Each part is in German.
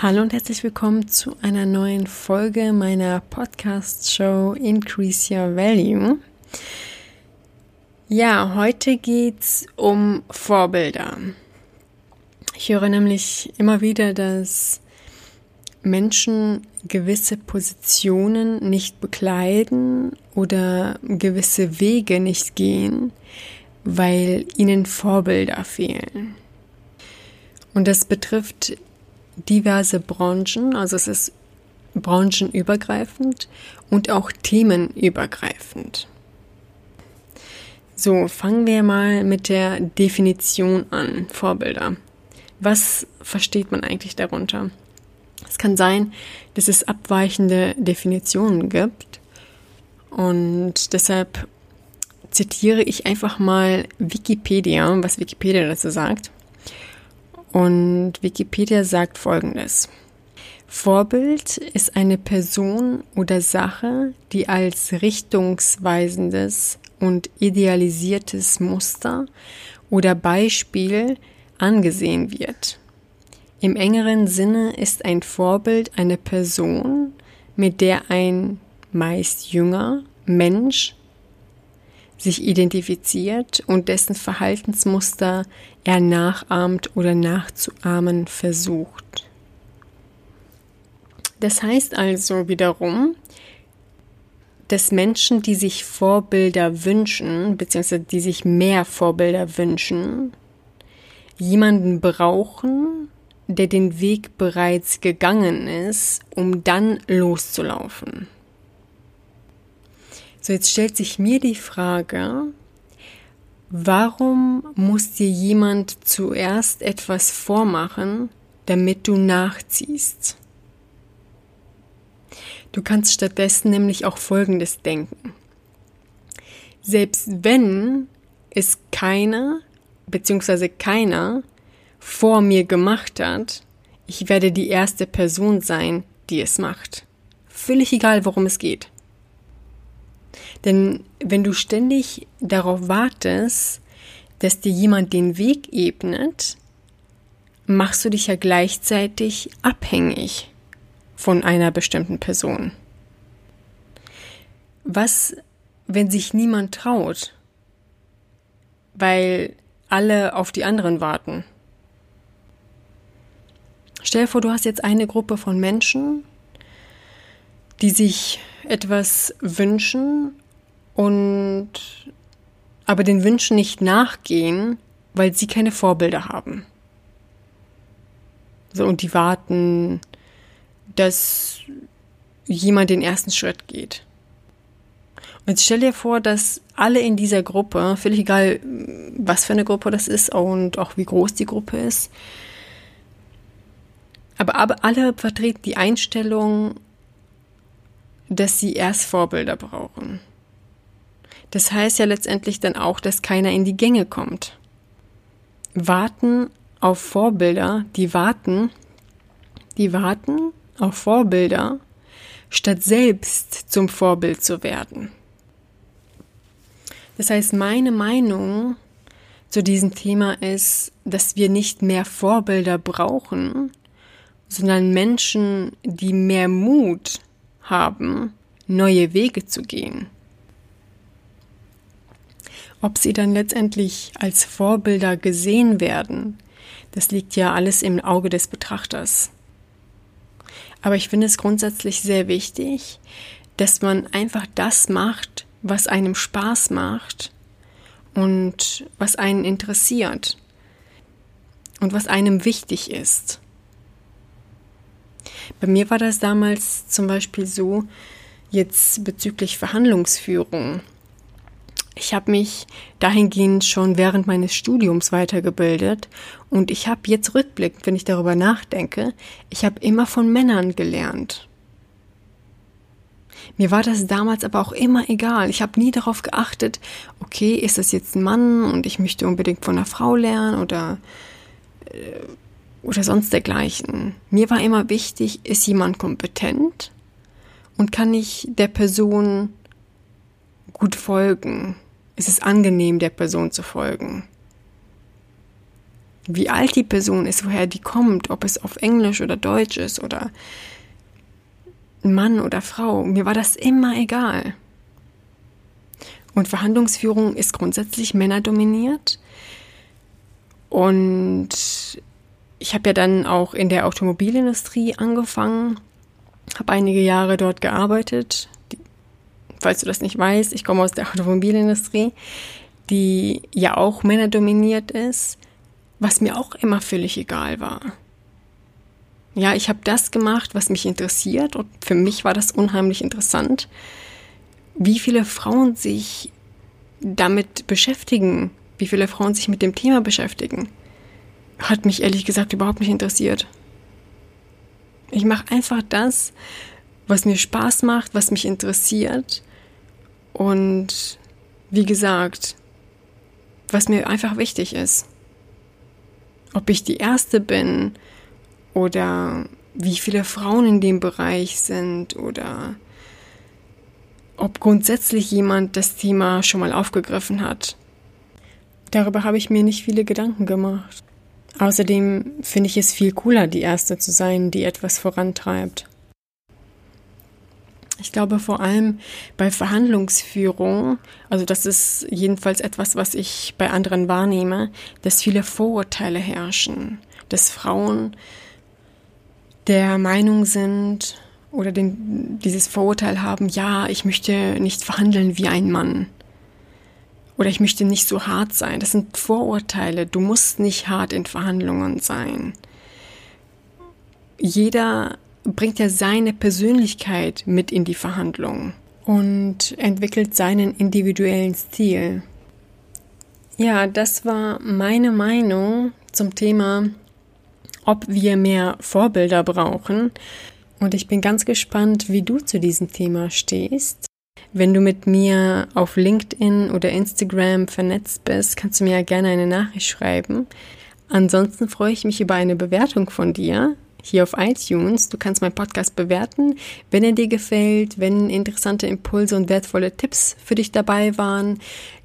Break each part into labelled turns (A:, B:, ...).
A: Hallo und herzlich willkommen zu einer neuen Folge meiner Podcast-Show Increase Your Value. Ja, heute geht's um Vorbilder. Ich höre nämlich immer wieder, dass Menschen gewisse Positionen nicht bekleiden oder gewisse Wege nicht gehen, weil ihnen Vorbilder fehlen. Und das betrifft diverse Branchen, also es ist branchenübergreifend und auch themenübergreifend. So, fangen wir mal mit der Definition an, Vorbilder. Was versteht man eigentlich darunter? Es kann sein, dass es abweichende Definitionen gibt und deshalb zitiere ich einfach mal Wikipedia, was Wikipedia dazu sagt. Und Wikipedia sagt Folgendes. Vorbild ist eine Person oder Sache, die als richtungsweisendes und idealisiertes Muster oder Beispiel angesehen wird. Im engeren Sinne ist ein Vorbild eine Person, mit der ein meist jünger Mensch sich identifiziert und dessen Verhaltensmuster er nachahmt oder nachzuahmen versucht. Das heißt also wiederum, dass Menschen, die sich Vorbilder wünschen, beziehungsweise die sich mehr Vorbilder wünschen, jemanden brauchen, der den Weg bereits gegangen ist, um dann loszulaufen. So, jetzt stellt sich mir die Frage, warum muss dir jemand zuerst etwas vormachen, damit du nachziehst? Du kannst stattdessen nämlich auch Folgendes denken. Selbst wenn es keiner bzw. keiner vor mir gemacht hat, ich werde die erste Person sein, die es macht. Völlig egal, worum es geht. Denn wenn du ständig darauf wartest, dass dir jemand den Weg ebnet, machst du dich ja gleichzeitig abhängig von einer bestimmten Person. Was, wenn sich niemand traut, weil alle auf die anderen warten? Stell dir vor, du hast jetzt eine Gruppe von Menschen, die sich etwas wünschen und aber den Wünschen nicht nachgehen, weil sie keine Vorbilder haben. So, und die warten, dass jemand den ersten Schritt geht. Und jetzt stell dir vor, dass alle in dieser Gruppe, völlig egal, was für eine Gruppe das ist und auch wie groß die Gruppe ist, aber alle vertreten die Einstellung, dass sie erst Vorbilder brauchen. Das heißt ja letztendlich dann auch, dass keiner in die Gänge kommt. Warten auf Vorbilder, die warten, die warten auf Vorbilder, statt selbst zum Vorbild zu werden. Das heißt, meine Meinung zu diesem Thema ist, dass wir nicht mehr Vorbilder brauchen, sondern Menschen, die mehr Mut haben, neue Wege zu gehen. Ob sie dann letztendlich als Vorbilder gesehen werden, das liegt ja alles im Auge des Betrachters. Aber ich finde es grundsätzlich sehr wichtig, dass man einfach das macht, was einem Spaß macht und was einen interessiert und was einem wichtig ist. Bei mir war das damals zum Beispiel so, jetzt bezüglich Verhandlungsführung. Ich habe mich dahingehend schon während meines Studiums weitergebildet und ich habe jetzt rückblickend, wenn ich darüber nachdenke, ich habe immer von Männern gelernt. Mir war das damals aber auch immer egal. Ich habe nie darauf geachtet, okay, ist das jetzt ein Mann und ich möchte unbedingt von einer Frau lernen oder äh, oder sonst dergleichen. Mir war immer wichtig, ist jemand kompetent und kann ich der Person gut folgen? Ist es angenehm, der Person zu folgen? wie alt die Person ist, woher die kommt, ob es auf Englisch oder Deutsch ist oder Mann oder Frau. Mir war das immer egal. Und Verhandlungsführung ist grundsätzlich männerdominiert. Und ich habe ja dann auch in der Automobilindustrie angefangen, habe einige Jahre dort gearbeitet. Falls du das nicht weißt, ich komme aus der Automobilindustrie, die ja auch männerdominiert ist, was mir auch immer völlig egal war. Ja, ich habe das gemacht, was mich interessiert und für mich war das unheimlich interessant, wie viele Frauen sich damit beschäftigen, wie viele Frauen sich mit dem Thema beschäftigen hat mich ehrlich gesagt überhaupt nicht interessiert. Ich mache einfach das, was mir Spaß macht, was mich interessiert und wie gesagt, was mir einfach wichtig ist. Ob ich die Erste bin oder wie viele Frauen in dem Bereich sind oder ob grundsätzlich jemand das Thema schon mal aufgegriffen hat. Darüber habe ich mir nicht viele Gedanken gemacht. Außerdem finde ich es viel cooler, die Erste zu sein, die etwas vorantreibt. Ich glaube vor allem bei Verhandlungsführung, also das ist jedenfalls etwas, was ich bei anderen wahrnehme, dass viele Vorurteile herrschen, dass Frauen der Meinung sind oder den, dieses Vorurteil haben, ja, ich möchte nicht verhandeln wie ein Mann. Oder ich möchte nicht so hart sein. Das sind Vorurteile. Du musst nicht hart in Verhandlungen sein. Jeder bringt ja seine Persönlichkeit mit in die Verhandlungen und entwickelt seinen individuellen Stil. Ja, das war meine Meinung zum Thema, ob wir mehr Vorbilder brauchen. Und ich bin ganz gespannt, wie du zu diesem Thema stehst. Wenn du mit mir auf LinkedIn oder Instagram vernetzt bist, kannst du mir ja gerne eine Nachricht schreiben. Ansonsten freue ich mich über eine Bewertung von dir hier auf iTunes. Du kannst meinen Podcast bewerten, wenn er dir gefällt, wenn interessante Impulse und wertvolle Tipps für dich dabei waren,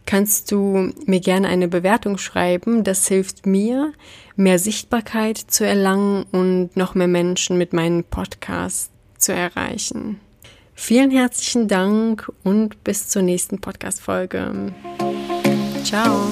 A: kannst du mir gerne eine Bewertung schreiben. Das hilft mir, mehr Sichtbarkeit zu erlangen und noch mehr Menschen mit meinem Podcast zu erreichen. Vielen herzlichen Dank und bis zur nächsten Podcast-Folge. Ciao.